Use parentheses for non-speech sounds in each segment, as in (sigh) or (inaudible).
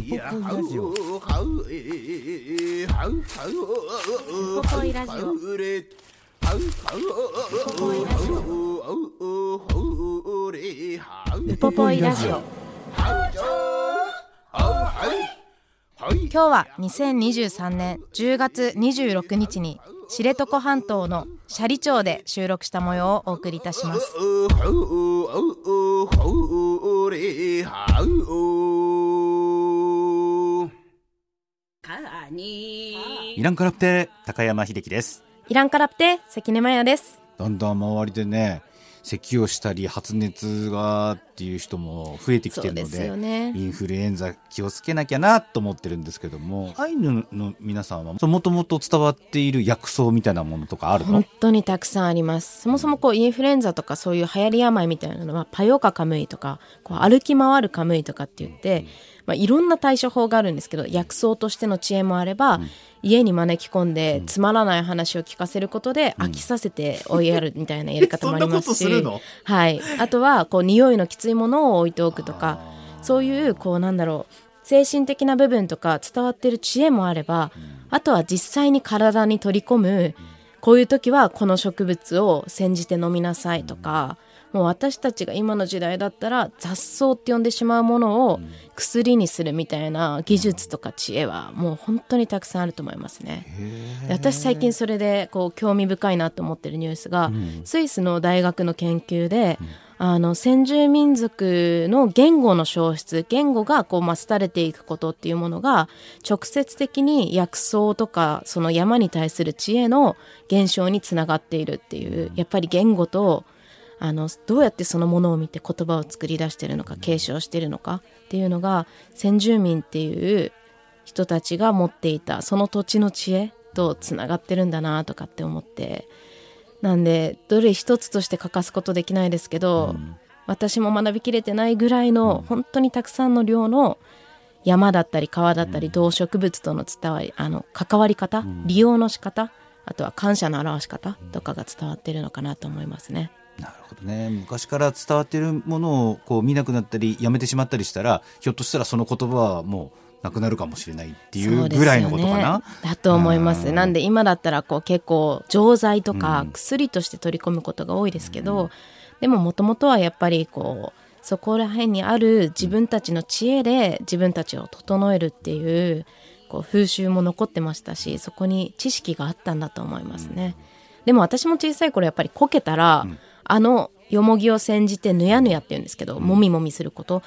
ウポポイラジオ。ウポポイラジオ。ウポポイラジオ。今日は2023年10月26日に知床半島の斜里町で収録した模様をお送りいたしますイランカラプテ高山秀樹です。イランカラプテ関根麻也です。だんだん周りでね咳をしたり発熱がっていう人も増えてきてるのでですよね。インフルエンザ気をつけなきゃなと思ってるんですけどもアイヌの皆さんはもともと伝わっている薬草みたいなものとかあるの？本当にたくさんあります。そもそもこうインフルエンザとかそういう流行り病みたいなのはパヨカカムイとかこう歩き回るカムイとかって言って、まあ、いろんな対処法があるんですけど薬草としての知恵もあれば、家に招き込んでつまらない話を聞かせることで飽きさせて追いやるみたいなやり方もありますし。(laughs) はい、あとはこう匂いのきついものを置いておくとかそういうこうなんだろう精神的な部分とか伝わってる知恵もあれば、あとは実際に体に取り込む、こういう時はこの植物を煎じて飲みなさいとか、もう私たちが今の時代だったら雑草って呼んでしまうものを薬にするみたいな技術とか知恵はもう本当にたくさんあると思いますね。で私最近それでこう興味深いなと思ってるニュースが、スイスの大学の研究で、あの先住民族の言語の消失言語がこうまあ廃れていくことっていうものが直接的に薬草とかその山に対する知恵の減少につながっているっていうやっぱり言語とあのどうやってそのものを見て言葉を作り出してるのか継承してるのかっていうのが先住民っていう人たちが持っていたその土地の知恵とつながってるんだなとかって思ってなんでどれ一つとして欠かすことできないですけど、私も学びきれてないぐらいの本当にたくさんの量の山だったり川だったり動植物との伝わりあの関わり方、利用の仕方あとは感謝の表し方とかが伝わってるのかなと思いますね。なるほどね。昔から伝わっているものをこう見なくなったりやめてしまったりしたらひょっとしたらその言葉はもうなくなるかもしれないっていうぐらいのことかな。だと思います。うん。なんで今だったらこう結構錠剤とか薬として取り込むことが多いですけど、でももともとはやっぱりこうそこら辺にある自分たちの知恵で自分たちを整えるっていうこう風習も残ってましたしそこに知識があったんだと思いますね。でも私も小さい頃やっぱりこけたら、あのよもぎを煎じてぬやぬやって言うんですけど、もみもみすること、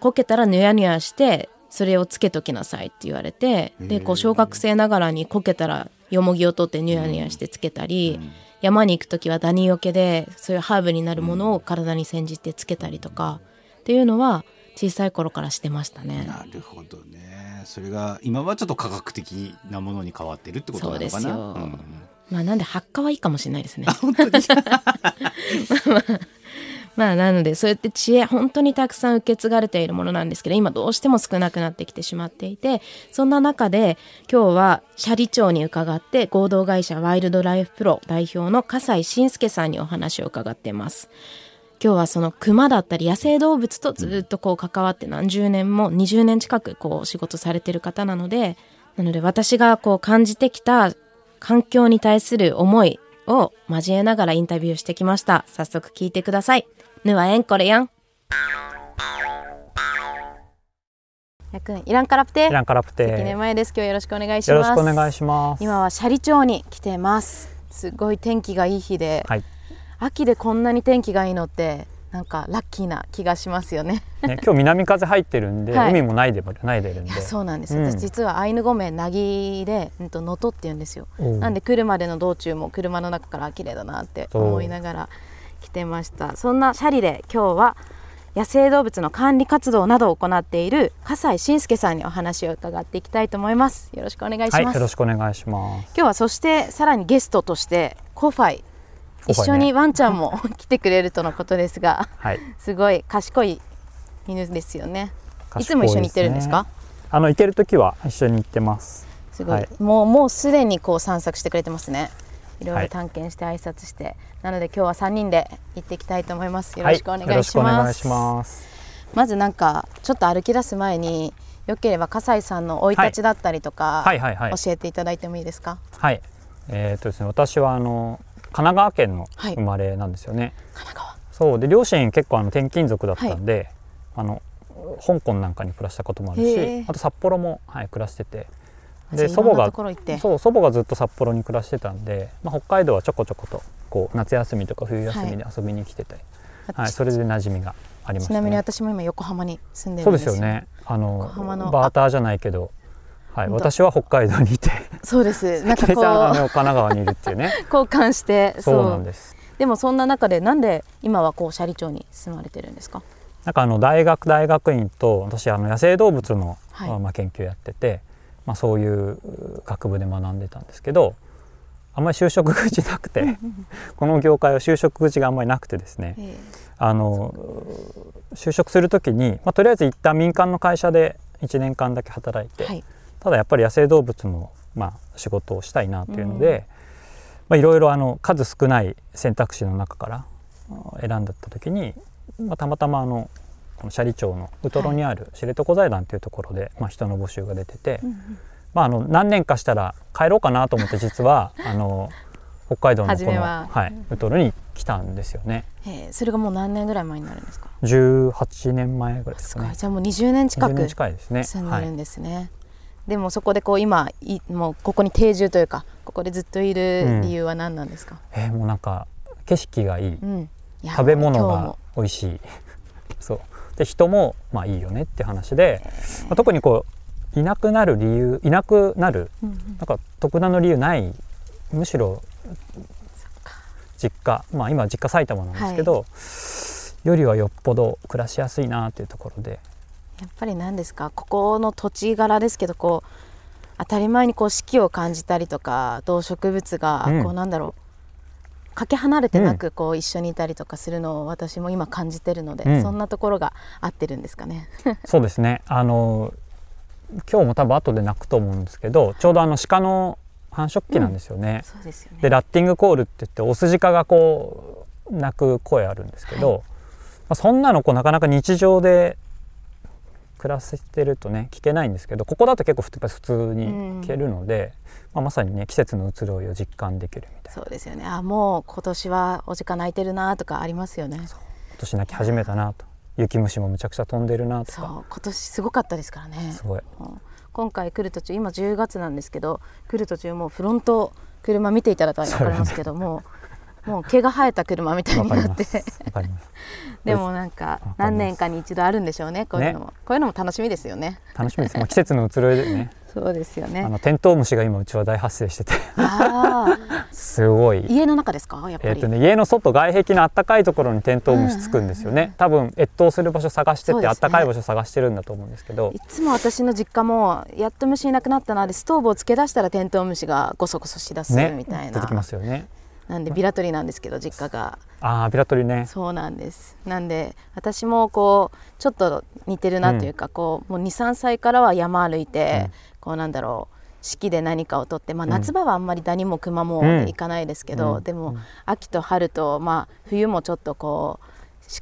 こけたらぬやぬやしてそれをつけときなさいって言われてでこう小学生ながらにこけたらよもぎを取ってぬやぬやしてつけたり、山に行く時はダニよけでそういうハーブになるものを体に煎じてつけたりとかっていうのは小さい頃からしてましたね。なるほどね。それが今はちょっと科学的なものに変わってるってことなのかな。そうですよ。んまあなんで発火はいいかもしれないですね。本当に？(laughs) まあなのでそうやって知恵本当にたくさん受け継がれているものなんですけど今どうしても少なくなってきてしまっていてそんな中で今日は斜里町に伺って合同会社ワイルドライフプロ代表の笠井信介さんにお話を伺っています。今日はその熊だったり野生動物とずっとこう関わって何十年も20年近くこう仕事されてる方なのでなので私がこう感じてきた環境に対する思いを交えながらインタビューしてきました。早速聞いてください。ぬはえんこれやん。やくんイランカラプテ。イランカラプテ。関根前です。今日よろしくお願いしよろますしくお願いします。今は斜里町に来てます。すごい天気がいい日で、はい。秋でこんなに天気がいいのってなんかラッキーな気がしますよね。ね、今日南風入ってるんで、はい。海もないでないでるんで。そうなんです、うん。私実はアイヌ語名なぎでうんと能登って言うんですよ。なんで来るまでの道中も車の中から綺麗だなって思いながら来てました。そんなシャリで今日は野生動物の管理活動などを行っている笠井信介さんにお話を伺っていきたいと思います。よろしくお願いします、はい、よろしくお願いします。今日はそしてさらにゲストとしてコファイ一緒にワンちゃんも来てくれるとのことですがはい、すごい賢い犬ですよね。いつも一緒に行ってるんですか？あの行ける時は一緒に行ってます。すごい、はい。もうもうすでにこう散策してくれてますね。い。ろいろはい探検して挨拶して、なので今日は3人で行っていきたいと思います。よろしくお願いします、はい、よろしくお願いします。まずなんかちょっと歩き出す前によければ笠井さんの生い立ちだったりとか、はいはいはい。教えていただいてもいいですか？はい。えっ、とですね、私はあの神奈川県のはい。生まれなんですよね。神奈川。そうで両親結構あの転勤族だったんで、あの香港なんかに暮らしたこともあるし、あと札幌もはい暮らしてて、で祖母がそう祖母がずっと札幌に暮らしてたんで、まあ、北海道はちょこちょことこう夏休みとか冬休みで遊びに来てて、はいそれで馴染みがありました、ね。ちなみに私も今横浜に住んでるそうんでよ。ですすよね。あの横浜のバーターじゃないけど、はい、私は北海道にいて、そうです。なんかこね神奈川にいるっていうね。う (laughs) 交換してそう。なんです。でもそんな中でなんで今はこう斜里町に住まれてるんですか？なんかあの大学大学院と私あの野生動物の、はい。まあ研究やってて、まあそういう学部で学んでたんですけど、あんまり就職口なくて、(laughs) この業界は就職口があんまりなくてですね、えあの就職するときに、まあとりあえず一旦民間の会社で1年間だけ働いて、えはい。ただやっぱり野生動物の、まあ、仕事をしたいなっていうので、まあいろいろあの数少ない選択肢の中からあ選んだった時に、まあ、たまたまあのこの斜里町のウトロにある知床財団というところで、まあ、人の募集が出てて、まあ、あの何年かしたら帰ろうかなと思って実は (laughs) あの北海道のこの、は。はい、ウトロに来たんですよね。ええそれがもう何年ぐらい前になるんですか？18年前ぐらいですすかねじゃあもう20年近20年く近いですね。はい住んでるんですね、でもそこでこう今いもうここに定住というかここでずっといる理由は何なんですか、えーもうなんか景色がいい。うん。いや食べ物が美味しい。(laughs) そう。で人もまあいいよねって話で、まあ、特にこういなくなる理由いなくなるうんうん。なんか特段の理由ないむしろ実家。まあ今実家埼玉なんですけど、よりはよっぽど暮らしやすいなっていうところでやっぱり何ですか？ここの土地柄ですけどこう当たり前にこう四季を感じたりとか動植物がうん。こうなんだろう、かけ離れてなくこう一緒にいたりとかするのを私も今感じてるので、うん。そんなところが合ってるんですかね？(laughs) そうですね。あの今日も多分後で鳴くと思うんですけどちょうどあの鹿の繁殖期なんですよね。そうですよね。でラッティングコールって言ってオスジカがこう鳴く声あるんですけど、はい。まあ、そんなのこうなかなか日常で暮らしてるとね聞けないんですけどここだと結構ふやっぱり普通に聞けるので、まあ、まさにね季節の移ろいを実感できるみたいな。そうですよね。あもう今年はお時間泣いてるなとかありますよね。今年泣き始めたなと。雪虫もむちゃくちゃ飛んでるなとそう。か今年すごかったですからね。すごい。うん。今回来る途中今10月なんですけど来る途中もうフロント車見ていただいたら分かりますけどももう毛が生えた車みたいになって。でもなんか何年かに一度あるんでしょうねこういうのも、こういうのも楽しみですよね。楽しみです、まあ、季節の移ろいでね。(laughs) そうですよあねのテントウムシが今うちは大発生してて。ああすごい。家の中ですか？やっぱり、えーとね、家の外外壁のあったかいところにテントウムシつくんですよね、多分越冬する場所探してて、ね。あったかい場所探してるんだと思うんですけど。いつも私の実家もやっと虫いなくなったなでストーブをつけ出したらテントウムシがゴソゴソしだすねみたいな、出てきますよねなんでビラトリなんですけど実家が。ああビラトリね。そうなんです。なんで私もこうちょっと似てるなというか、こうもう23歳からは山歩いて、うん。こうなんだろう四季で何かをとって、まあ、うん。夏場はあんまりダニもクマもうん行かないですけど、うん。でも、うん秋と春と、まあ、冬もちょっとこう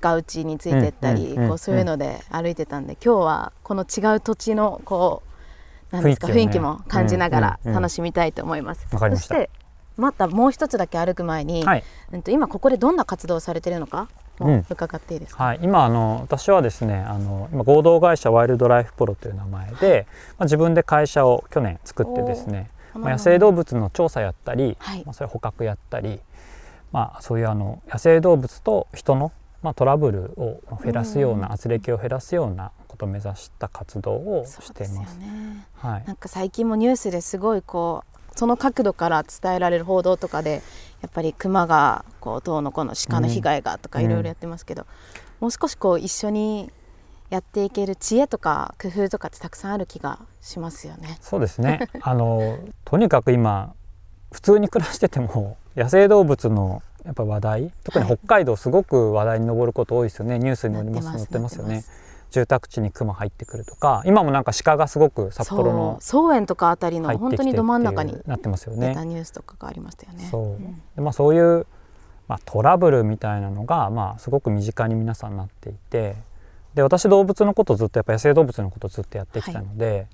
鹿打ちについてったり、うん。うん。こうそういうので歩いてたんで今日はこの違う土地のこうなんですか雰囲気,、も感じながらうん。うん。うん。楽しみたいと思います。そしてまたもう一つだけ歩く前に、はい、うんと今ここでどんな活動をされてるのか伺っていいですか、はい、今あの私はですねあの今合同会社ワイルドライフプロという名前で、まあ、自分で会社を去年作ってですね、まあ、野生動物の調査やったり、はい。まあ、それ捕獲やったり、まあ、そういうあの野生動物と人の、まあ、トラブルを減らすような、うん。圧力を減らすようなことを目指した活動をしていですす。ね。はい。なんか最近もニュースですごいこうその角度から伝えられる報道とかでやっぱりクマがこうどうのこうの鹿の被害がとかうん。いろいろやってますけど、もう少しこう一緒にやっていける知恵とか工夫とかってたくさんある気がしますよね。そうですね。(laughs) あのとにかく今普通に暮らしてても (laughs) 野生動物のやっぱ話題特に北海道すごく話題に上ること多いですよね、ニュースに載りますなってます載ってますよね住宅地にクマ入ってくるとか今もなんか鹿がすごく札幌のそう草園とかあたりの本当にど真ん中になってますよね。ニュースとかがありましたよね。そう,、ん。でまあ、そういう、まあ、トラブルみたいなのが、まあ、すごく身近に皆さんなっていてで私動物のことずっとやっぱ野生動物のことずっとやってきたので、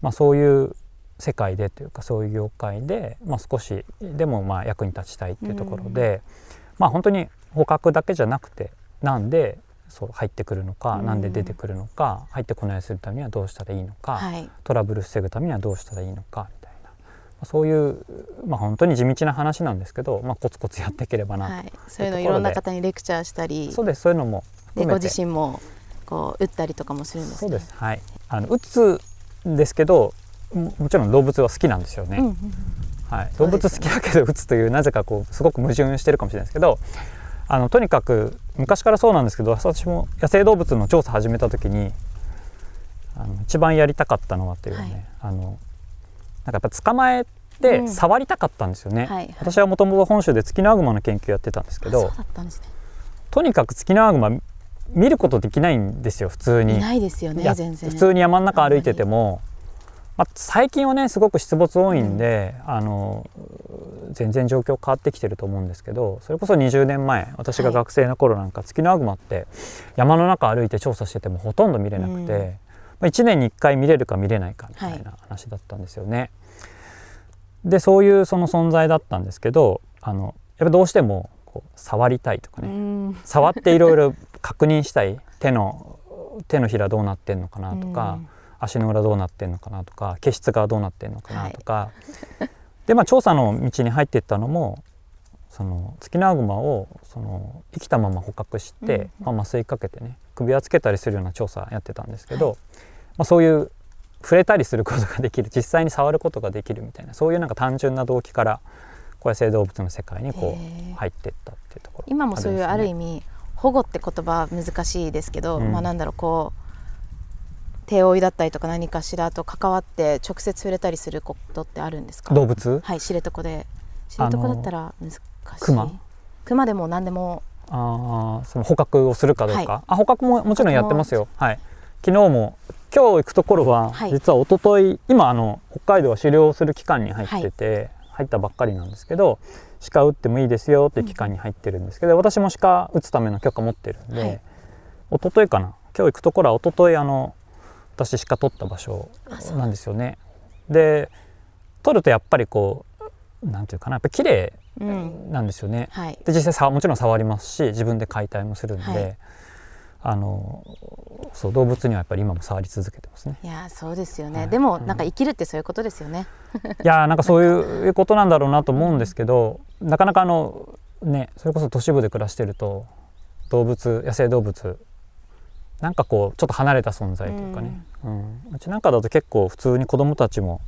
まあ、そういう世界でというかそういう業界で、まあ、少しでもまあ役に立ちたいっていうところで、まあ本当に捕獲だけじゃなくてなんでそう入ってくるのか、うん。なんで出てくるのか入ってこないようにするためにはどうしたらいいのか、はい、トラブル防ぐためにはどうしたらいいのかみたいな。まあそういう、まあ、本当に地道な話なんですけど、まあ、コツコツやっていければなと、はい、そういうのいろんな方にレクチャーしたりそうです。そういうのもでご自身もこう打ったりとかもするんですね。そうです。はい。あの打つんですけどももちろん動物は好きなんですよね、うんうんはい、動物好きだけど打つというなぜかこうすごく矛盾してるかもしれないですけどあのとにかく昔からそうなんですけど私も野生動物の調査始めた時にあの一番やりたかったのはっていうね、あのなんかやっぱ捕まえてうん。触りたかったんですよね、はいはい。私はもともと本州でツキノワグマの研究やってたんですけどね。とにかくツキノワグマ見ることできないんですよ普通に。いないですよね全然。普通に山の中歩いてても、まあ、最近はねすごく出没多いんで、あの全然状況変わってきてると思うんですけどそれこそ20年前私が学生の頃なんか、ツキノワグマって山の中歩いて調査しててもほとんど見れなくて、うん。まあ、1年に1回見れるか見れないかみたいな話だったんですよね。でそういうその存在だったんですけどあのやっぱどうしてもこう触りたいとかうね、ん。触っていろいろ確認したい手の手のひらどうなってんのかなとか、足の裏どうなってんのかなとか毛質がどうなってんのかなとか、(laughs) でまあ調査の道に入っていったのもそのツキノワグマをその生きたまま捕獲して、まあ、麻酔かけてね首輪つけたりするような調査やってたんですけど、はいまあ、そういう触れたりすることができる実際に触ることができるみたいなそういうなんか単純な動機からこう野生動物の世界にこう入っていったっていうところ。今もそういうある意味味保護って言葉は難しいですけど、うん。まあなんだろうこう手負いだったりとか何かしらと関わって直接触れたりすることってあるんですか？動物？はい知床で。知床だったら難しい。熊熊でも何でも。あーその捕獲をするかどうか、はい。あ捕獲ももちろんやってますよ。はい。昨日も今日行くところは、はい。実は一昨日今あの北海道は狩猟する期間に入ってて、入ったばっかりなんですけど鹿撃ってもいいですよっていう期間に入ってるんですけど、私も鹿撃つための許可持ってるんで、はい。一昨日かな？今日行くところは一昨日あの私鹿取った場所なんですよね。で取るとやっぱりこうなんていうかなやっぱ綺麗うん。なんですよね、はい。で実際さもちろん触りますし自分で解体もするんで、はい。あのそう動物にはやっぱり今も触り続けてますね。いやそうですよね、はい。でもなんか生きるってそういうことですよね、いやー (laughs) なんかそういうことなんだろうなと思うんですけどなかなかあのねそれこそ都市部で暮らしてると動物野生動物なんかこうちょっと離れた存在というかね、うん。うちなんかだと結構普通に子供たちも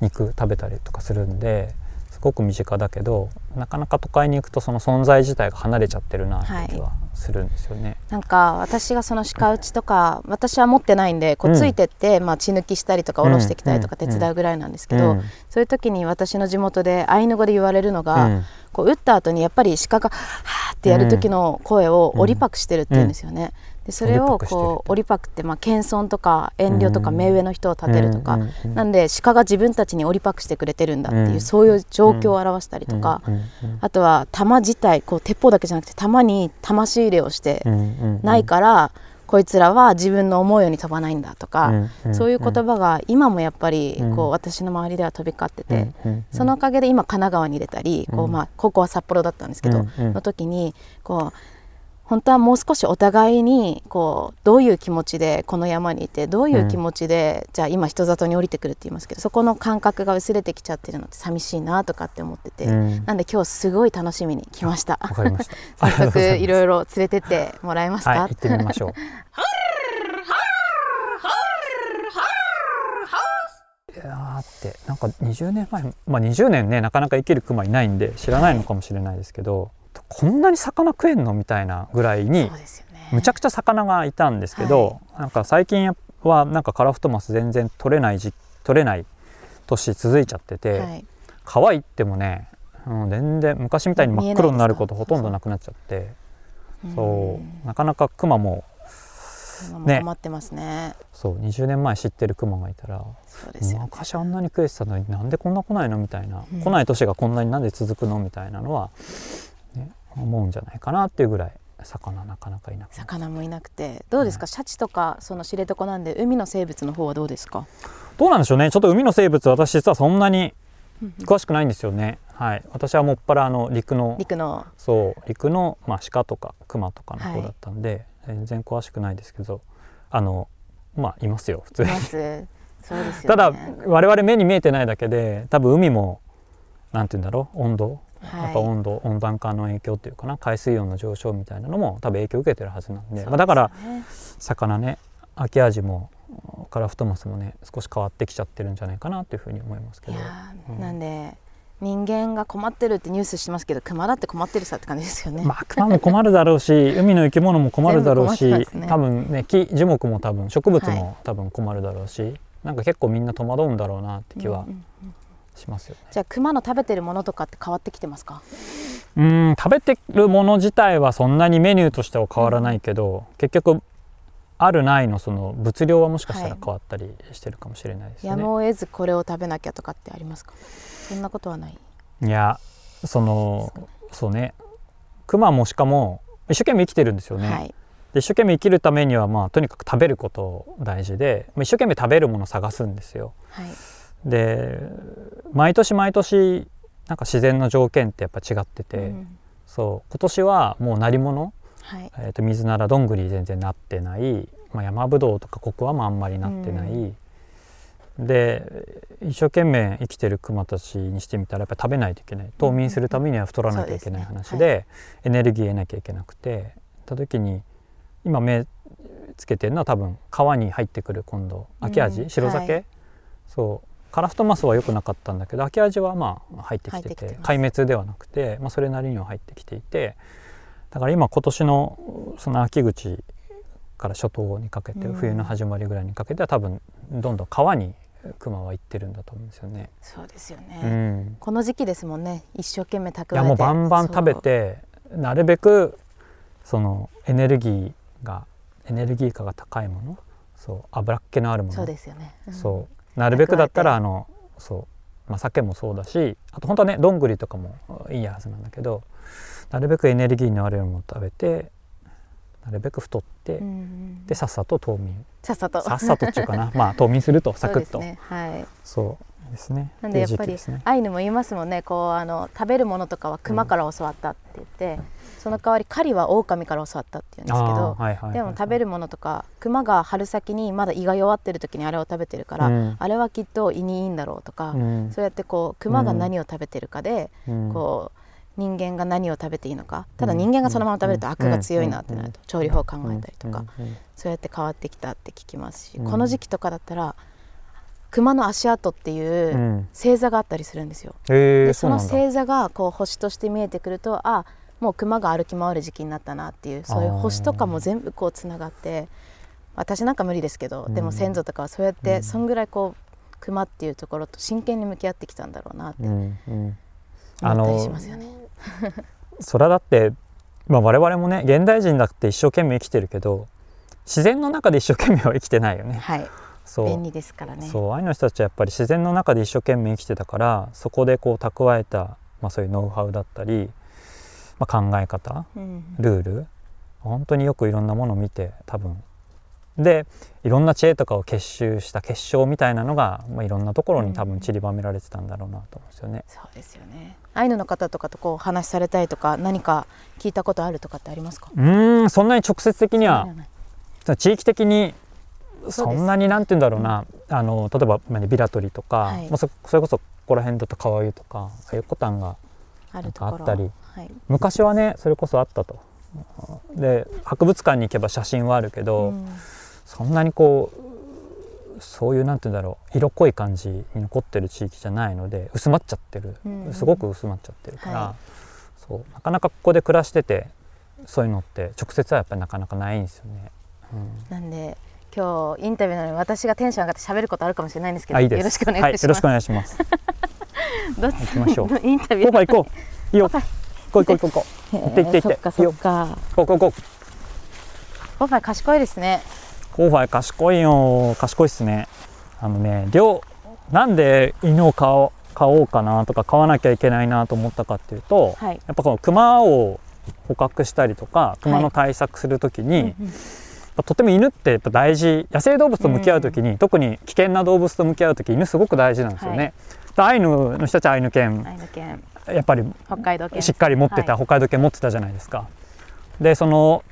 肉食べたりとかするんですごく身近だけどなかなか都会に行くとその存在自体が離れちゃってるなって気はするんですよね。なんか私がその鹿打ちとか私は持ってないんでこううん。ついてって、まあ、血抜きしたりとか下ろしてきたりとかうん。手伝うぐらいなんですけど、うん。そういう時に私の地元でアイヌ語で言われるのが、うん。こう打った後にやっぱり鹿が「はーってやる時の声をオリパクしてるって言うんですよね。でそれをこうオリパクってまあ謙遜とか遠慮とかうん。目上の人を立てるとか、なんで鹿が自分たちにオリパクしてくれてるんだっていう、うん。そういう状況を表したりとか、あとは弾自体こう鉄砲だけじゃなくて弾に魂入れをしてないから、こいつらは自分の思うように飛ばないんだとか、そういう言葉が今もやっぱりうん。こう私の周りでは飛び交ってて、そのおかげで今神奈川に入れたり、こううん。まあ高校は札幌だったんですけど、の時にこう本当はもう少しお互いにこうどういう気持ちでこの山にいてどういう気持ちで、じゃあ今人里に降りてくるって言いますけどそこの感覚が薄れてきちゃってるのって寂しいなとかって思ってて、うんなんで今日すごい楽しみに来ました。わかりました。(laughs) 早速いろいいろ連れてってもらえますか、はい、行ってみましょう。ってなんか20年前まあ20年ねなかなか生きるクマいないんで知らないのかもしれないですけど、こんなに魚食えんの？みたいなぐらいにね。むちゃくちゃ魚がいたんですけど、なんか最近はなんかカラフトマス全然取れない時取れない年続いちゃってて、はい。川行ってもね、うん、全然昔みたいに真っ黒になることほとんどなくなっちゃってそう。なかなかクマもね。困ってますね。そう20年前知ってるクマがいたらそうですよね。昔あんなに食えてたのになんでこんな来ないの？みたいな、うん。来ない年がこんなになんで続くの？みたいなのは、ね、思うんじゃないかなっていうぐらい魚なかなかいなくなっ魚もいなくて。どうですか、シャチとかその知床なんで海の生物の方はどうですか？どうなんでしょうね。ちょっと海の生物私実はそんなに詳しくないんですよね、はい。私はもっぱらあの陸の陸の。そう陸の、まあ、鹿とか熊とかの方だったんで、全然詳しくないですけどあのまあいますよ普通に。います。そうですよね。(laughs) ただ我々目に見えてないだけで多分海もなんて言うんだろう温度はい。やっぱ温度、温暖化の影響っていうかな海水温の上昇みたいなのも多分影響を受けてるはずなんでそうまあ、だから魚ねアキアジもカラフトマスもね少し変わってきちゃってるんじゃないかなっていうふうに思いますけど。いやーうん。なんで人間が困ってるってニュースしてますけど熊だって困ってるさって感じですよね、まあクマも困るだろうし (laughs) 海の生き物も困るだろうし、ね。多分ね木樹木も多分植物はい。も多分困るだろうし、なんか結構みんな戸惑うんだろうなって気はうんうんうんしますよね。じゃあ熊の食べてるものとかって変わってきてますか？うん食べてるもの自体はそんなにメニューとしては変わらないけど、結局あるないのその物量はもしかしたらはい変わったりしてるかもしれないですやね。むを得ずこれを食べなきゃとかってありますか？そんなことはないいやそのそうねクマもしかも一生懸命生きてるんですよね。はいで一生懸命生きるためにはまあとにかく食べること大事でまあ一生懸命食べるものを探すんですよ。はいで毎年毎年なんか自然の条件ってやっぱ違ってて、うん。そう今年はもう鳴り物はい。えー、と水ならどんぐり全然なってない、まあ、山ぶどうとかココアもあんまりなってない、うん。で一生懸命生きてるクマたちにしてみたらやっぱり食べないといけない。冬眠するためには太らなきゃいけないそうですね話でエネルギー得なきゃいけなくてった時に今目つけてるのは多分川に入ってくる今度秋味、うん。白酒、はい。そうカラフトマスは良くなかったんだけど秋味はまあ入ってきてて壊滅ではなくて、まあ、それなりには入ってきていてだから今今年のその秋口から初冬にかけて、うん。冬の始まりぐらいにかけては多分どんどん川にクマは行ってるんだと思うんですよね。そうですよね、うん、この時期ですもんね。一生懸命蓄えて。いやもうバンバン食べてなるべくそのエネルギーがエネルギー価が高いものそう脂っ気のあるものそうですよね、うん。そうなるべくだったらあのそう、まあ、酒もそうだしあと本当はねどんぐりとかもいいはずなんだけどなるべくエネルギーのあるものを食べてなるべく太って、うんうんでさっさと冬眠。さっさと。さっさとっていうかな。まあ冬眠すると (laughs) サクッと。そうねはい。そうですね。なんでやっぱりね。アイヌも言いますもんね。こうあの食べるものとかは熊から教わったって言って、その代わり狩りは狼から教わったって言うんですけど、はいはいでも食べるものとか熊が春先にまだ胃が弱ってる時にあれを食べてるから、うん。あれはきっと胃にいいんだろうとか、うん。そうやってこう熊が何を食べてるかで、うん。こう人間が何を食べていいのか。ただ人間がそのまま食べると悪が強いなってなると調理法を考えたりとか、うん。うん。そうやって変わってきたって聞きますし、うん。この時期とかだったら熊の足跡っていううん。星座があったりするんですよ。へえでその星座がこう星として見えてくるとあもう熊が歩き回る時期になったなっていうそういう星とかも全部こうつながって私なんか無理ですけど、でも先祖とかはそうやって、そんぐらいこう熊っていうところと真剣に向き合ってきたんだろうなってうんうん。思ったりしますよね。それはだって、まあ、我々もね現代人だって一生懸命生きてるけど自然の中で一生懸命は生きてないよね。はい便利ですからね。そうああいうの人たちはやっぱり自然の中で一生懸命生きてたからそこでこう蓄えた、まあ、そういうノウハウだったり、まあ、考え方うんルール本当によくいろんなものを見て多分でいろんな知恵とかを結集した結晶みたいなのが、まあ、いろんなところに多分散りばめられてたんだろうなと思うんですよね。そうですよね。アイヌの方とかとこうお話しされたいとか何か聞いたことあるとかってありますか？うーんそんなに直接的には地域的にそんなになんて言うんだろうな、あの例えばまあねビラトリとか、はい。まあそそれこそここら辺だと川湯とかそういうコタンがあったり。はい。昔はねそれこそあったと。で博物館に行けば写真はあるけど、うん。そんなにこうそういうなんて言うんだろう色濃い感じに残ってる地域じゃないので薄まっちゃってる、うん。すごく薄まっちゃってるから、はそう。なかなかここで暮らしててそういうのって直接はやっぱりなかなかないんですよね。うん。なんで今日インタビューなのに私がテンション上がって喋ることあるかもしれないんですけどよろしくお願いします、はい、よろしくお願いします。(laughs) どっち？行きましょうインタビュー？行こう。いいよ。行こう行こう行こう行って行って行って。そっかそっか行こう行こう行こコーファイ賢いですねう。コーファイ賢いよ。賢いっすね。あのね、両なんで犬を飼おう飼おうかなとか飼わなきゃいけないなと思ったかっていうと、はいやっぱこの熊を捕獲したりとか熊の対策するときに、うんうんやっぱとても犬ってやっぱ大事野生動物と向き合うときに、特に危険な動物と向き合うとき犬すごく大事なんですよね。でアイヌの人たちはアイヌ犬。やっぱり北海道県しっかり持ってた、はい。北海道犬持ってたじゃないですか。でその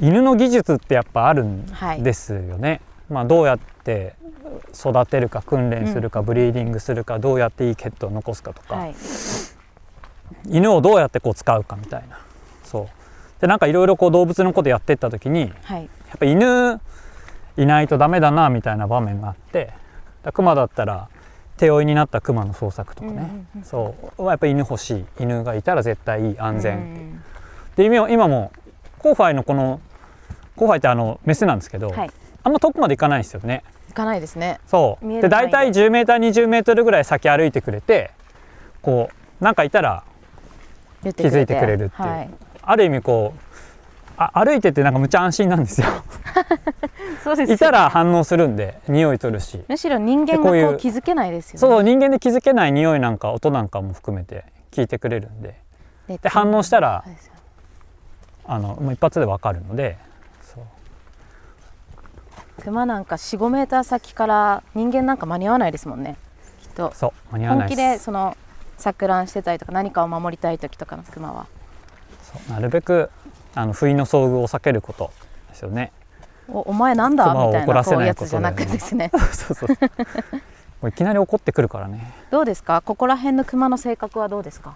犬の技術ってやっぱあるんはいですよね。まあ、どうやって育てるか訓練するか、ブリーディングするかどうやっていい血統を残すかとか、はい。犬をどうやってこう使うかみたいな。そうでなんかいろいろこう動物のことやってった時にはい。やっぱ犬いないとダメだなみたいな場面があってだクマだったら手負いになったクマの捜索とかね、うんそう。やっぱ犬欲しい。犬がいたら絶対いい。安全、う。んで今今もコーファイのこのコーファイってあのメスなんですけど、はい。あんま遠くまで行かないんですよね。行かないですね。そう。で。で大体 10m20 メートルぐらい先歩いてくれてこうなんかいたら気づいてくれるっていう。はい、ある意味こうあ歩いててなんかむちゃ安心なんですよ。(laughs) そうですよいたら反応するんで匂い取るし。むしろ人間がでこう気づけないですよね。そう人間で気づけない匂いなんか音なんかも含めて聞いてくれるんで。でで反応したらあのもう一発でわかるのでそう。熊なんか45メーター先から人間なんか間に合わないですもんね。きっと。そう間に合わな本気いでその錯乱してたりとか何かを守りたい時とかの熊はそうなるべくあの不意の遭遇を避けることですよね。おお前なんだ？みたい怒らせないなこうやつじゃなくですね。(laughs) そうそうそう。(laughs) いきなり怒ってくるからね。どうですか？ここら辺の熊の性格はどうですか？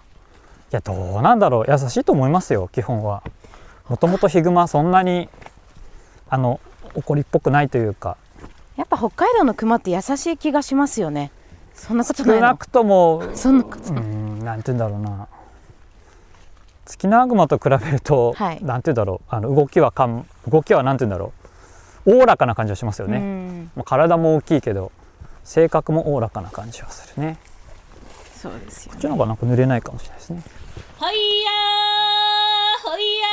いやどうなんだろう。優しいと思いますよ基本は。もともとヒグマそんなにあの怒りっぽくないというか。やっぱ北海道の熊って優しい気がしますよね。そんなことないの？少なくともそんなことうない、んなんて言うんだろうなツキナグマと比べると、はい。なんて言うんだろう。あの動きはかん動きはなんて言うんだろう。おおらかな感じはしますよね、うん。まあ体も大きいけど性格もおおらかな感じはするね。そうですよこっちの方がなんか濡れないかもしれないですね。ほいやーほいや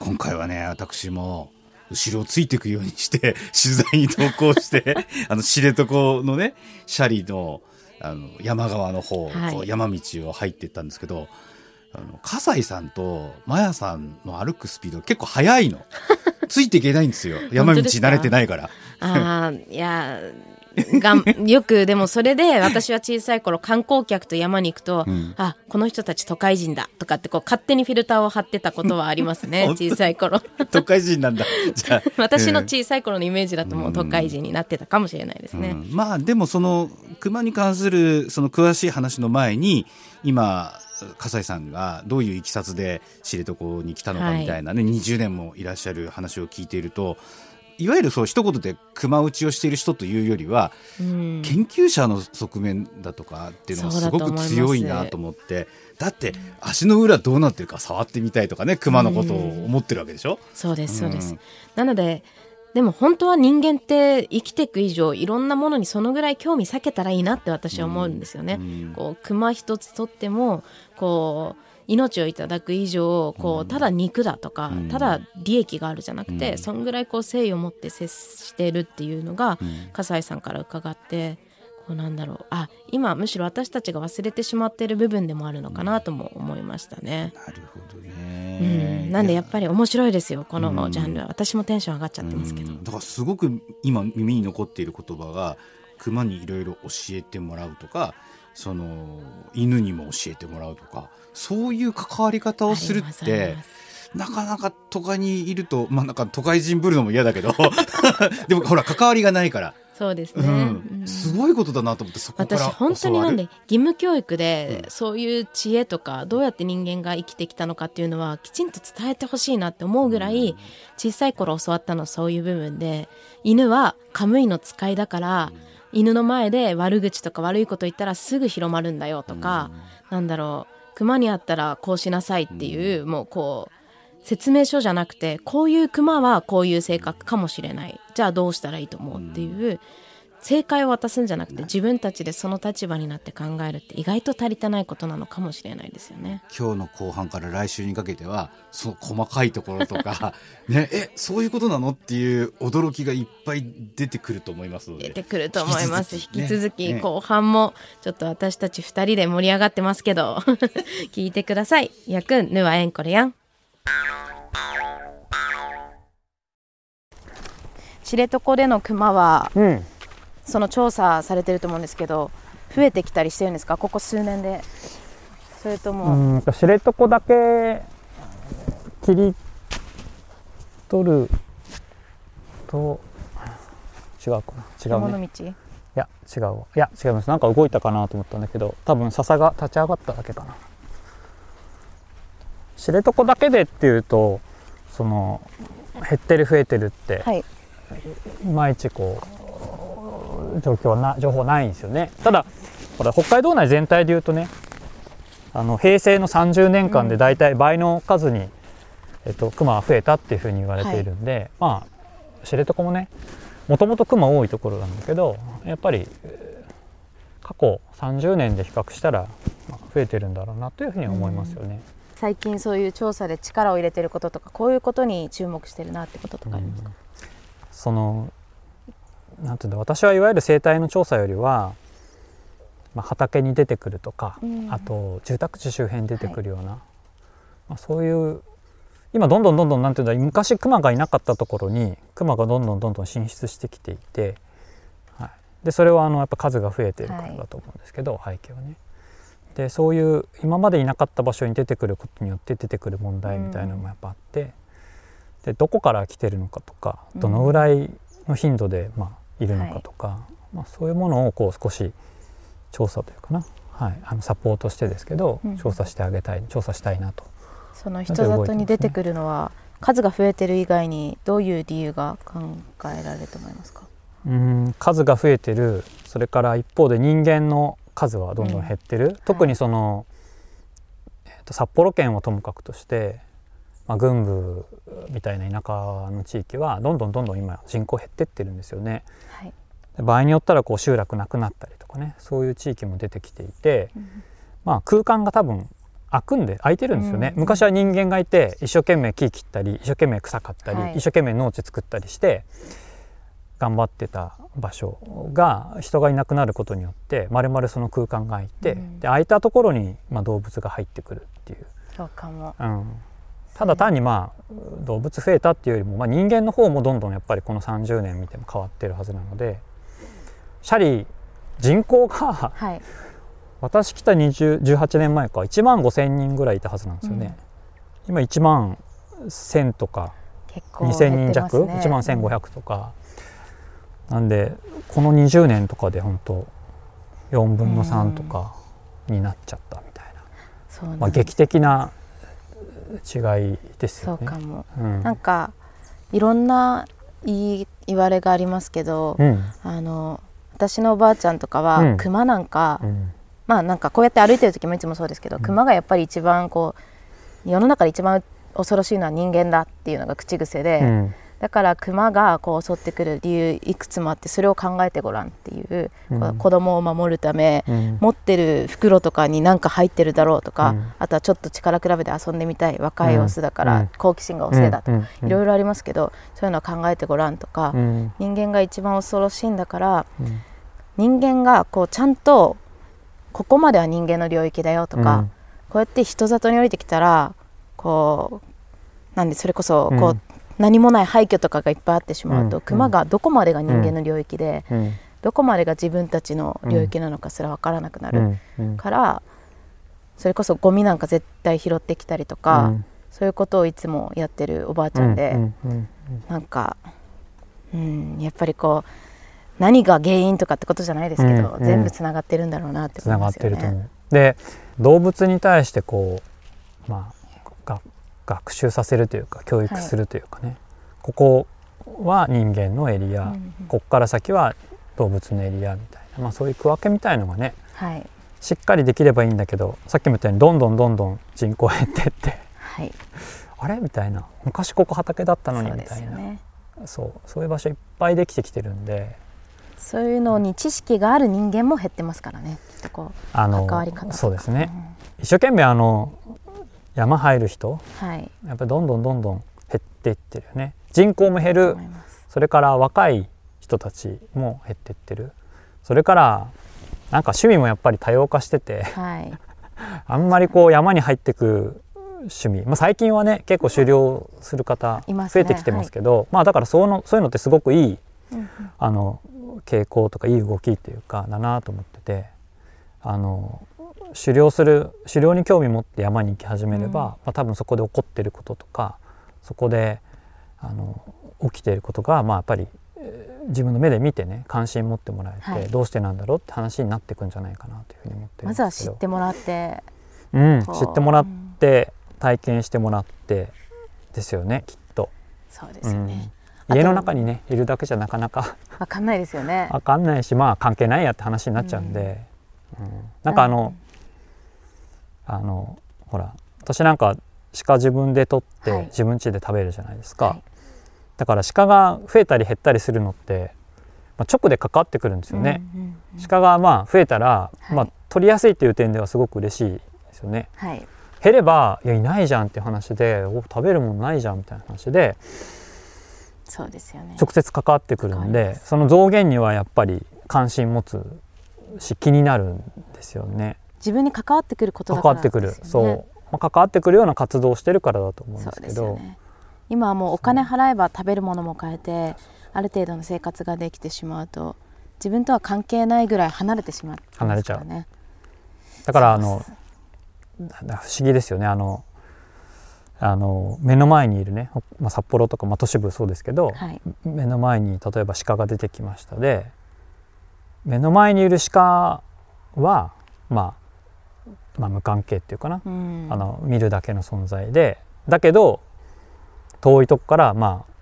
今回はね、私も、後ろをついていくようにして、取材に同行して、(laughs) あの、知床のね、シャリの、あの、山側の方、はいこう山道を入っていったんですけど、あの、笠井さんとマヤさんの歩くスピード結構速いの。(laughs) ついていけないんですよ。山道慣れてないから。ああいやがんよくでもそれで私は小さい頃観光客と山に行くと、うん。あこの人たち都会人だとかってこう勝手にフィルターを貼ってたことはありますね (laughs) 小さい頃。都会人なんだ。(laughs) じゃあ。私のうん。小さい頃のイメージだともう都会人になってたかもしれないですね、うん。まあでもその熊に関するその詳しい話の前に今笠井さんがどういういきさつで知床に来たのかみたいなね、20年もいらっしゃる話を聞いているといわゆるそう一言で熊打ちをしている人というよりは、うん。研究者の側面だとかっていうのがすごく強いなと思って。だって足の裏どうなってるか触ってみたいとかね熊のことを思ってるわけでしょ、そうですそうです、うんなのででも本当は人間って生きていく以上いろんなものにそのぐらい興味避けたらいいなって私は思うんですよね。うん。こう熊一つとってもこう命をいただく以上こうただ肉だとか、うん。ただ利益があるじゃなくて、うん。そんぐらいこう誠意を持って接してるっていうのが、うん。笠井さんから伺ってこうなんだろう。あ今むしろ私たちが忘れてしまってる部分でもあるのかなとも思いましたね。なるほどうね、ん、なんでや。っぱり面白いですよこうん。のジャンルは。私もテンション上がっちゃってますけど。うん。だからすごく今耳に残っている言葉が熊にいろいろ教えてもらうとかその犬にも教えてもらうとかそういう関わり方をするってなかなか都会にいるとまあなんか都会人ぶるのも嫌だけど (laughs) でもほら関わりがないから、そうですね、うん。うん。すごいことだなと思ってそこから私本当になんで義務教育でそういう知恵とかどうやって人間が生きてきたのかっていうのはきちんと伝えてほしいなって思うぐらい小さい頃教わったのはそういう部分で。犬はカムイの使いだから犬の前で悪口とか悪いこと言ったらすぐ広まるんだよとかなんだろう熊に会ったらこうしなさいっていう、もうこう説明書じゃなくてこういう熊はこういう性格かもしれないじゃあどうしたらいいと思うっていう、正解を渡すんじゃなくて自分たちでその立場になって考えるって意外と足りてないことなのかもしれないですよね。今日の後半から来週にかけてはその細かいところとか (laughs) ねえそういうことなのっていう驚きがいっぱい出てくると思いますので。出てくると思います。引引きき続き続きね後半もちょっと私たち2人で盛り上がってますけど (laughs) 聞いてください。やくんぬはえんこれやん。知床でのクマはうんその調査されてると思うんですけど増えてきたりしてるんですか？ここ数年で。それとも、うん知床だけ切り取ると違うかな？違うね。いや違うわ。いや違います。なんか動いたかなと思ったんだけど多分笹が立ち上がっただけかな。知床だけでっていうとその減ってる増えてるってはい。いまいちこう状況はな情報ないんですよね。ただこれ北海道内全体で言うとねあの平成の30年間で大体倍の数に、えっと、クマが増えたっていうふうに言われているんで、まあ知床もねもともとクマ多いところなんだけどやっぱりえー過去30年で比較したら、まあ増えてるんだろうなというふうに思いますよね。最近そういう調査で力を入れてることとかこういうことに注目してるなってこととかありますか、そのなんていうんだ私はいわゆる生態の調査よりは、まあ、畑に出てくるとか、うん。あと住宅地周辺に出てくるような、まあ、そういう今どんどんどんどんなんていうんだ昔クマがいなかったところにクマがどんどんどんどん進出してきていて、はい、でそれはあのやっぱ数が増えているからだと思うんですけど、背景はね。でそういう今までいなかった場所に出てくることによって出てくる問題みたいなのもやっぱあって、でどこから来てるのかとかどのぐらいの頻度で、まあ、い。るのかとか、まあ、そういうものをこう少し調査というかな、はい、あのサポートしてですけど、うん調査してあげたい調査したいなと。その人里に出てくるのは数が増えてる以外にどういう理由が考えられると思いますか？うん数が増えてる。それから一方で人間の数はどんどん減ってる、特にその、えーと札幌県をともかくとして、まあ、軍部みたいな田舎の地域はどんどんどんどん今人口減ってってるんですよね。はい、で場合によったらこう集落なくなったりとかねそういう地域も出てきていて、まあ、空間が多分空くんで空いてるんですよね、うん昔は人間がいて一生懸命木切ったり一生懸命草刈ったり、はい。一生懸命農地作ったりして頑張ってた場所が人がいなくなることによってまるまるその空間が空いて、うん。で空いたところに、まあ、動物が入ってくるっていう、そうかも。うん、ただ単にまあ動物増えたっていうよりも、まあ、人間の方もどんどんやっぱりこの30年見ても変わってるはずなのでシャリ人口がはい。私来た20 18年前か1万5,000人ぐらいいたはずなんですよね、今1万1,000とか結構2,000減っ人弱、ね。1万1,500とか、なんでこの20年とかで本当4分の3とかになっちゃったみたいな、そうなんまあ、劇的な違いですそよね。うかも。うん。なんかいろんな言い言われがありますけど、うん。あの私のおばあちゃんとかは、うん。熊なんか、うん。まあなんかこうやって歩いてる時もいつもそうですけど、熊がやっぱり一番こう世の中で一番恐ろしいのは人間だっていうのが口癖で、うんだから熊がこう襲ってくる理由いくつもあってそれを考えてごらんっていう、うん。子供を守るため、うん。持ってる袋とかに何か入ってるだろうとか、うん。あとはちょっと力比べて遊んでみたい若いオスだから、うん。好奇心が旺盛だとか、いろいろありますけどそういうのを考えてごらんとか、うん。人間が一番恐ろしいんだからうん。人間がこうちゃんとここまでは人間の領域だよとか、うん。こうやって人里に降りてきたらこうなんでそれこそこう、うん何もない廃墟とかがいっぱいあってしまうと、うん熊がどこまでが人間の領域で、うんどこまでが自分たちの領域なのかすら分からなくなる。から、それこそゴミなんか絶対拾ってきたりとか、うん。そういうことをいつもやってるおばあちゃんで、うなんか、うん、やっぱりこう何が原因とかってことじゃないですけど、うんうん。全部つながってるんだろうなって思いますよね。で動物に対してこうまあが学習させるというか教育するというかね、ここは人間のエリア、うんうん。ここから先は動物のエリアみたいな、まあ、そういう区分けみたいのがねはい、しっかりできればいいんだけどさっきも言ったようにどんどんどんどん人口減ってって。はい。(laughs) あれみたいな。昔ここ畑だったのにみたいな。ね。そう。そういう場所いっぱいできてきてるんで。そういうのに知識がある人間も減ってますからね。あの関わり方とか。そうですね、一生懸命あの山入る人はい。やっぱりどんどんどんどん減っていってるよね。人口も減る。それから若い人たちも減っていってる。それからなんか趣味もやっぱり多様化しててはい。(laughs) あんまりこう山に入ってく趣味、まあ、最近はね結構狩猟する方増えてきてますけどまあだからそうのそういうのってすごくいいうんうん。あの傾向とかいい動きっていうかだなと思っててあの狩猟する狩猟に興味持って山に行き始めれば、うん。まあ、多分そこで起こってることとかそこであの起きていることがまあやっぱりえー自分の目で見てね関心持ってもらえて、はい。どうしてなんだろうって話になっていくんじゃないかなというふうに思ってるまずは知ってもらってうん、知ってもらって体験してもらってですよねきっと、そうですよね、うん、家の中にねいるだけじゃなかなかわかんないですよね。分かんないしまあ関係ないやって話になっちゃうんで、うん。なんかあの、あのほら私なんか鹿自分で取って、はい。自分家で食べるじゃないですか、はい。だから鹿が増えたり減ったりするのって、まあ、直で関わってくるんですよね、うんうんうん鹿がまあ増えたら、はい。まあ取りやすいっていう点ではすごく嬉しいですよね。はい。減ればいやいないじゃんっていう話でお食べるものないじゃんみたいな話でそうですよね。直接関わってくるんでその増減にはやっぱり関心持つし気になるんですよね自分に関わってくることだ関わからってくる、そう、まあ、関わってくるような活動をしてるからだと思うんですけど。ね。今はもうお金払えば食べるものも変えてある程度の生活ができてしまうと自分とは関係ないぐらい離れてしまってますからね。だからあの不思議ですよね。あのあの目の前にいるね、まあ、札幌とか、まあ、都市部そうですけど、はい。目の前に例えば鹿が出てきましたで目の前にいる鹿は、まあ、まあ無関係っていうかな、うん。あの見るだけの存在で。だけど遠いとこからまあ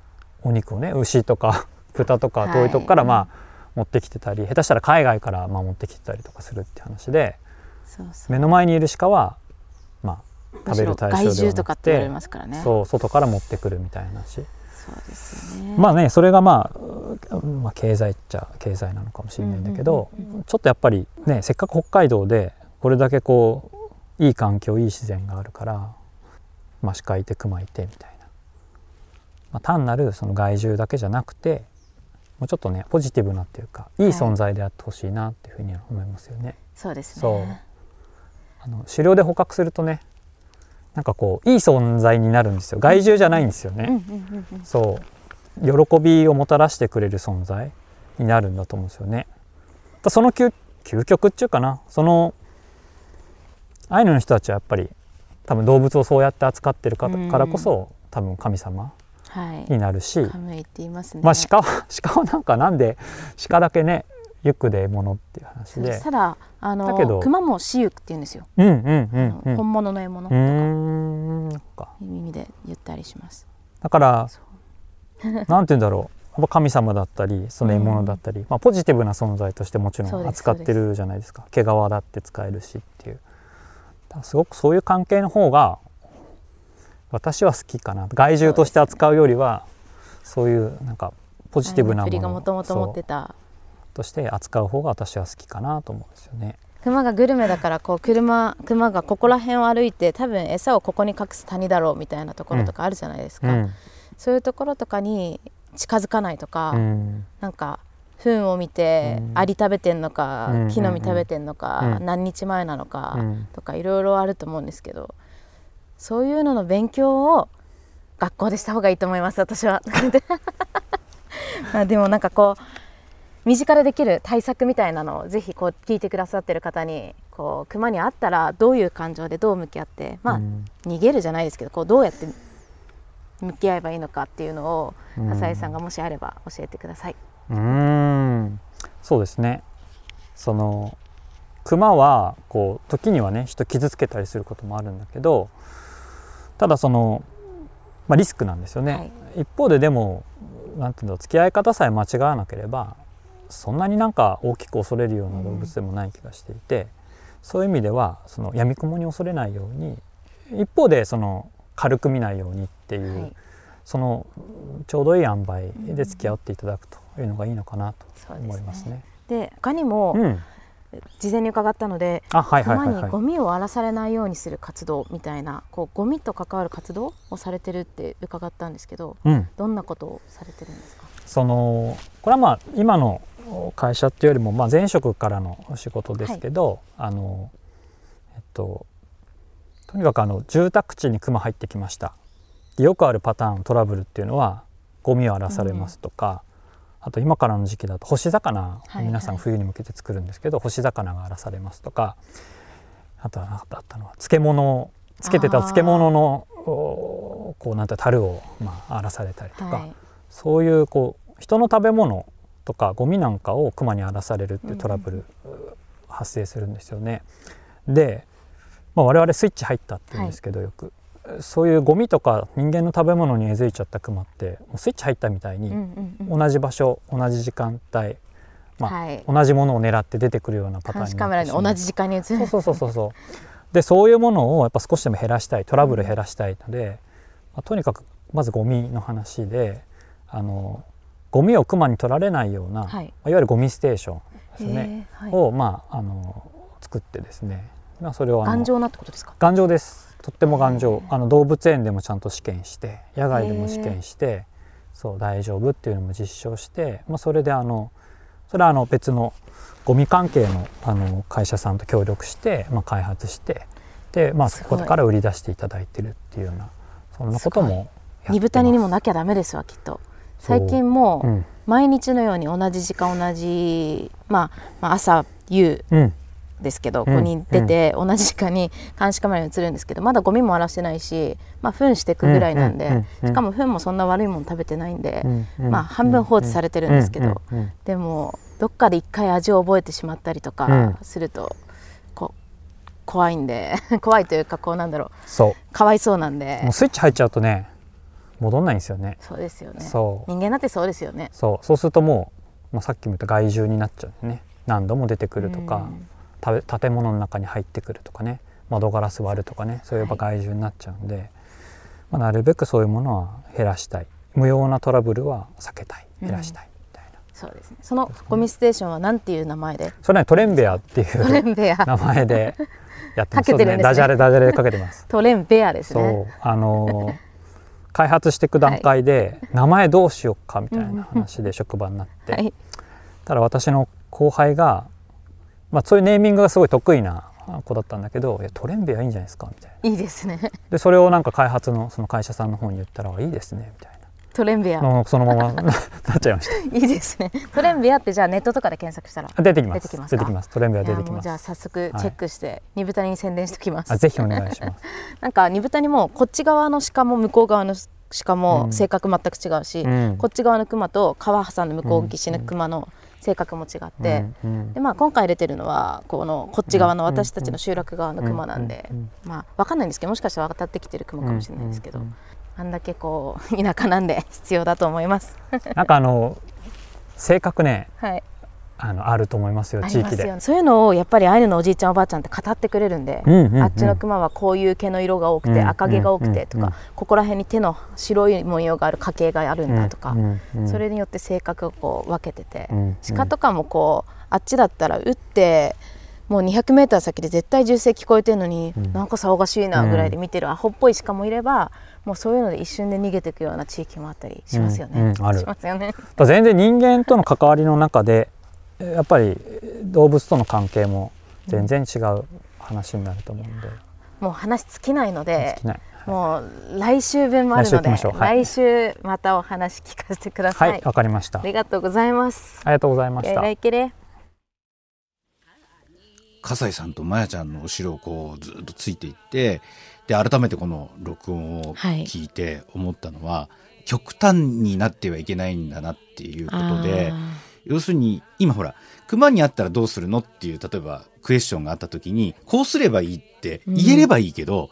お肉をね牛とか (laughs) 豚とかはい。遠いとこからまあ、持ってきてたり下手したら海外からまあ持ってきてたりとかするって話で。目の前にいる鹿はまあ食べる対象ではなくて。害獣とかって言われますからね。そう外から持ってくるみたいな話。ね。まあねそれがまあ、うまあ、経済っちゃ経済なのかもしれないんだけど、ちょっとやっぱりねせっかく北海道でこれだけこういい環境いい自然があるから、まあ、鹿いて熊いてみたいな、まあ、単なるその害獣だけじゃなくてもうちょっとねポジティブなっていうかい。い存在であってほしいなっていうふうには思いますよね。そうですね。そう。あの狩猟で捕獲するとねなんかこういい存在になるんですよ。害獣じゃないんですよね。そう。喜びをもたらしてくれる存在になるんだと思うんですよね。だその究究極っていうかな。そのアイヌの人たちはやっぱり多分動物をそうやって扱ってるかうん。からこそ多分神様はい。になるし、カムイって言いますね。まあ鹿は (laughs) 鹿はなんかなんで鹿だけねユックでものっていう話で。ただあだけどの熊も私有って言うんですよ、うんうんうん本物の獲物うとか。ーんなんか。いう意味で言ったりします。だからそ (laughs) なんて言うんだろう。やっぱ神様だったりその獲物だったり、まあ、ポジティブな存在としてもちろん扱ってるじゃないですか。毛皮だって使えるしっていうすごくそういう関係の方が私は好きかな。害獣として扱うよりはそういうなんかポジティブなもの振りがのもともと持ってそうたとして扱う方が私は好きかなと思うんですよね。熊がグルメだからこう車熊がここら辺を歩いて多分餌をここに隠す谷だろうみたいなところとかあるじゃないですか、うん。そういうところとかに近づかないとか、うん。なんか糞を見てうん。アリ食べてんのか、うん木の実食べてんのか、うん。何日前なのか、うん。とかいろいろあると思うんですけどそういうのの勉強を学校でした方がいいと思います私は。ま (laughs) あでもなんかこう身近でできる対策みたいなのをぜひこう聞いてくださってる方にこう熊に会ったらどういう感情でどう向き合ってまあ、うん。逃げるじゃないですけどこうどうやって向き合えばいいのかっていうのをうん。浅井さんがもしあれば教えてください。うーんそうですね。その熊はこう時にはね人傷つけたりすることもあるんだけどただその、まあ、リスクなんですよね、はい。一方ででもなんていうんだろう付き合い方さえ間違わなければそんなになんか大きく恐れるような動物でもない気がしていて、そういう意味ではその闇雲に恐れないように一方でその軽く見ないようにっていう、はい。そのちょうどいい塩梅で付き合っていただくというのがいいのかなと思いますね。で他にもうん、事前に伺ったので、あはいはいにゴミを荒らされないようにする活動みたいなこうゴミと関わる活動をされてるって伺ったんですけどうん、どんなことをされてるんですか？そのこれはまあ今の会社っていうよりもまあ前職からの仕事ですけど、あのえっととにかくあの住宅地に熊入ってきました。でよくあるパターントラブルっていうのはゴミを荒らされますとか、あと今からの時期だと干し魚を皆さん冬に向けて作るんですけど、干し魚が荒らされますとかあとは何だったのは漬物をつけてた漬物のおこうなんて樽をまあ荒らされたりとか、はい。そういうこう人の食べ物とかゴミなんかをクマに荒らされるっていうトラブル、発生するんですよね。で、まあ、我々スイッチ入ったって言うんですけど、よくそういうゴミとか人間の食べ物に根付いちゃったクマってもうスイッチ入ったみたいに、同じ場所同じ時間帯、まあはい。同じものを狙って出てくるようなパターン監視カメラに同じ時間に映る。そうそうそうそうそう。でそういうものをやっぱ少しでも減らしたいトラブル減らしたいので、まあ、とにかくまずゴミの話であのゴミをクマに取られないような、はい。まあいわゆるゴミステーションですね、はい。を、まあ、あの作ってですね、まあ、それを頑丈なってことですか？頑丈ですとっても頑丈。あの動物園でもちゃんと試験して野外でも試験してそう大丈夫っていうのも実証して、まあ、それであのそれはあの別のゴミ関係のあの会社さんと協力して、まあ、開発してで、まあ、そこから売り出していただいてるっていうようなそんなことも二豚ににもなきゃダメですわきっと。最近もうん。毎日のように同じ時間同じ、まあ、まあ朝夕うんですけど、んここに出て同じ時間に監視カメラに映るんですけどまだゴミも荒らしてないし、まあ、糞してくぐらいなんで、しかも糞もそんな悪いもの食べてないんで、まあ半分放置されてるんですけど、でもどっかで一回味を覚えてしまったりとうかん。すると、こう怖いんで (laughs) 怖いというかこうなんだろう。そかわいそうなんで。うもうスイッチ入っちゃうとね戻んないんですよね。そうですよね。そう。人間だってそうですよね。そう。そうするともう、まあ、さっきも言った害獣になっちゃうんでね。何度も出てくるとか、うん建物の中に入ってくるとかね窓ガラス割るとかねそういう害獣になっちゃうんで、まあ、なるべくそういうものは減らしたい。無用なトラブルは避けたい。減らしたい。みたいな、そうですね。そのゴミステーションは何ていう名前で？それはねトレンベアっていう (laughs) 名前でやってます。ね。ダジャレダジャレでかけてます。トレンベアですそう。ねあのー開発していく段階で名前どうしようかみたいな話で職場になって、はい。ただ私の後輩が、まあ、そういうネーミングがすごい得意な子だったんだけど「いやトレンベアいいんじゃないですか」みたいな。いいですね。でそれをなんか開発のその会社さんの方に言ったら「いいですね」みたいトレンベア。そのままなっちゃいましいいですね。トレンベアってじゃあネットとかで検索したら。た出てきます。出てきますか？トレンベア出ていやもうじゃあきます早速チェックして二豚に宣伝しておきます。あぜひお願いします。(laughs) なんか二豚にもこっち側の鹿も向こう側の鹿うんも性格全く違うし、うん。こっち側の熊と川挟んで向こう岸の熊の性格も違って、でまあ、今回出てるのはこのこっち側の私たちの集落側の熊なんで、まあ分かんないんですけどもしかしたら渡ってきてる熊かもしれないですけど、あんだけこう田舎なんで必要だと思います。(laughs) なんかあの性格ねはい、あのあると思いますよあ地域で。そういうのをやっぱりアイヌのおじいちゃんおばあちゃんって語ってくれるんで、うんうんうん。あっちの熊はこういう毛の色が多くて、うん赤毛が多くてとか、うん。ここら辺に手の白い模様がある家系があるんだとか、うんうんそれによって性格をこう分けてて、うん鹿とかもこうあっちだったら撃ってもう 200m 先で絶対銃声聞こえてるのに、うん。なんか騒がしいなぐらいで見てるアホっぽい鹿もいればもうそういうので一瞬で逃げていくような地域もあったりしますよね。うんうんある。しますよね。全然人間との関わりの中でやっぱり動物との関係も全然違う話になると思うんで、もう話尽きないので尽きない。もう来週分もあるので来週はい。来週またお話聞かせてくださ。はいいわ、かりました。ありがとうございます。ありがとうございました。笠井さんとまやちゃんの後ろをこうずっとついていってで改めてこの録音をはい聞いて思ったのは、極端になってはいけないんだなっていうことで要するに今ほら熊に会ったらどうするのっていう例えばクエスチョンがあった時にこうすればいいって言えればいいけど、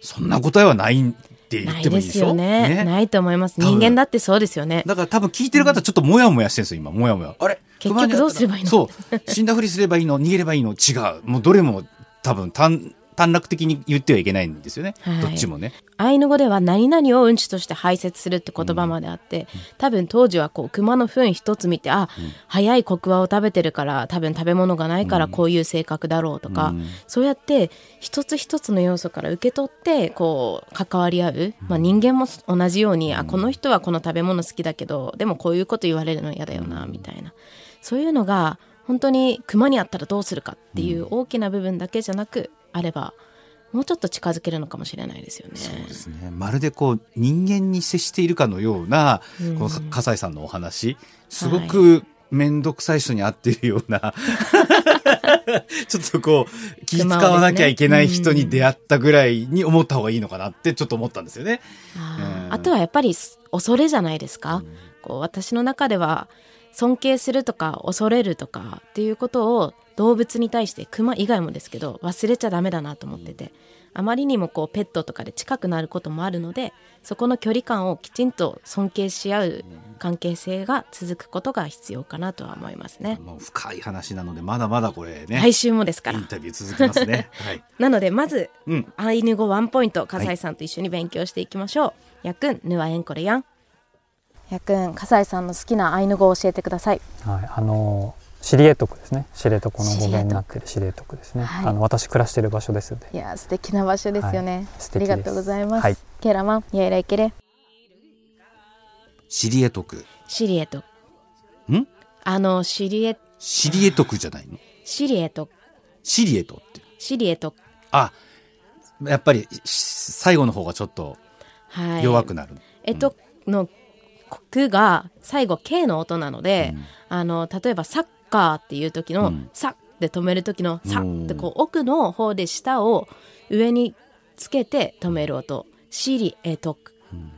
そんな答えはないって言ってもいいでしょ？ないですよね。ないと思います。人間だってそうですよね。だから多分聞いてる方ちょっともやもやしてるんですよ、今。もやもや。あれ？結局どうすればいいの？そう。死んだふりすればいいの？逃げればいいの？違う。もうどれも多分短短絡的に言ってはいけないんですよね、はい。どっちもね。アイヌ語では何々をうんちとして排泄するって言葉まであって、多分当時はこう熊の糞一つ見てあ、早い黒和を食べてるから多分食べ物がないからこういう性格だろうとか、そうやって一つ一つの要素から受け取ってこう関わり合う、まあ、人間も同じように、あこの人はこの食べ物好きだけどでもこういうこと言われるの嫌だよなみたいな。そういうのが本当に熊にあったらどうするかっていう大きな部分だけじゃなくあればもうちょっと近づけるのかもしれないですよね。そうですね。まるでこう人間に接しているかのような、この笠井さんのお話、すごく面倒くさい人に会っているような、(laughs) ちょっとこう気使わなきゃいけない人に出会ったぐらいに思った方がいいのかなってちょっと思ったんですよね。あー。うん。あとはやっぱりす恐れじゃないですか、こう私の中では尊敬するとか恐れるとかっていうことを動物に対してクマ以外もですけど忘れちゃダメだなと思ってて、あまりにもこうペットとかで近くなることもあるのでそこの距離感をきちんと尊敬し合う関係性が続くことが必要かなとは思いますね。もう深い話なので、まだまだこれね、来週もですからインタビュー続きますね。はい。(laughs) なのでまずうん。アイヌ語ワンポイント笠井さんと一緒に勉強していきましょう。やくんぬわえんこれやん。やくん笠井さんの好きなアイヌ語を教えてください。はい、あのシリエトクですね。知床の語源になっているシリエトクですね。はいあの私暮らしている場所ですので。いや素敵な場所ですよね。はい素ありがとうございます。はいケラマンやいらいけれシリエトク。シリエト。ん？あのシリエシリエトクじゃないの？シリエトシリエトって。シリエトあ、やっぱりし最後の方がちょっとはい。弱くなる。えとの句が最後 K の音なので、あの例えばサッカーっていう時の、うん。サッで止める時のサうん。ッってこう奥の方で舌を上につけて止める音。シリエトク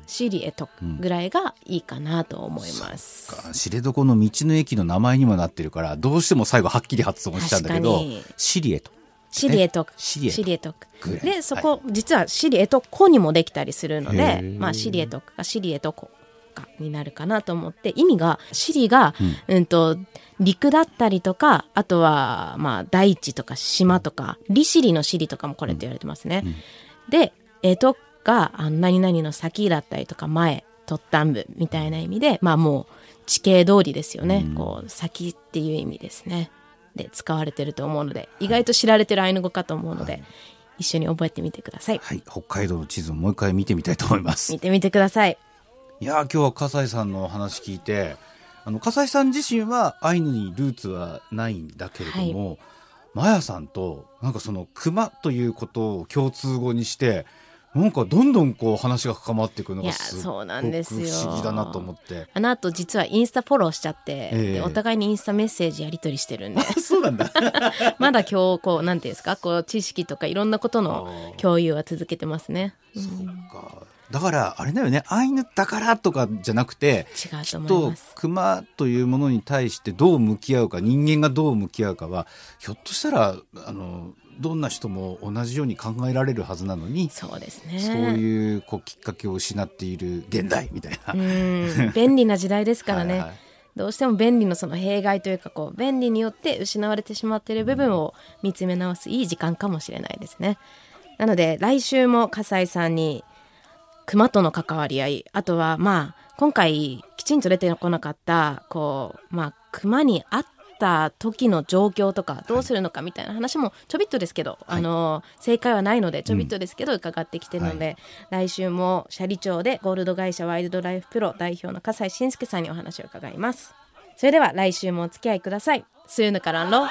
シリエトクぐらいがいいかなと思います。か。知床の道の駅の名前にもなってるからどうしても最後はっきり発音しちゃうんだけどシリエトシリエトク、シリエトクでそこ、実はシリエトコにもできたりするのへでー、まあ、シリエトクかシリエトコかになるかなと思って意味がシリが、うん、と陸だったりとかあとはまあ大地とか島とか利尻の尻とかもこれって言われてますね。でエトがあ何々の先だったりとか前突端部みたいな意味でまあもう地形通りですよね、こう先っていう意味ですね。で使われてると思うので意外と知られてるアイヌ語かと思うので、一緒に覚えてみてください。はい。北海道の地図をもう一回見てみたいと思います。見てみてくださいいやー今日は笠井さんのお話聞いてあの笠井さん自身はアイヌにルーツはないんだけれども、マヤさんとなんかその熊ということを共通語にしてなんかどんどんこう話が深まっていくのがすごくなんですよ。不思議だなと思って。あの後実はインスタフォローしちゃって、ええ。でお互いにインスタメッセージやり取りしてるんで。そうなんだ。(laughs) まだ今日こうなんていうんですかこう知識とかいろんなことの共有は続けてますね。そうか。だからあれだよね。アイヌだからとかじゃなくて違うと思いきっとます熊というものに対してどう向き合うか人間がどう向き合うかはひょっとしたらあのどんな人も同じように考えられるはずなのに、そうですね。そういうこうきっかけを失っている現代みたいな。うん。便利な時代ですからね。(laughs) はいはい。どうしても便利のその弊害というかこう便利によって失われてしまっている部分を見つめ直すいい時間かもしれないですね。なので来週も笠井さんに熊との関わり合い。あとはまあ今回きちんと出てこなかったこうまあ熊に会った時の状況とかどうするのかみたいな話もちょびっとですけど、あの正解はないのでちょびっとですけど伺ってきてるので、来週も斜里町でゴールド会社ワイルドライフプロ代表の笠井信介さんにお話を伺います。それでは来週もお付き合いください。スーヌカランロ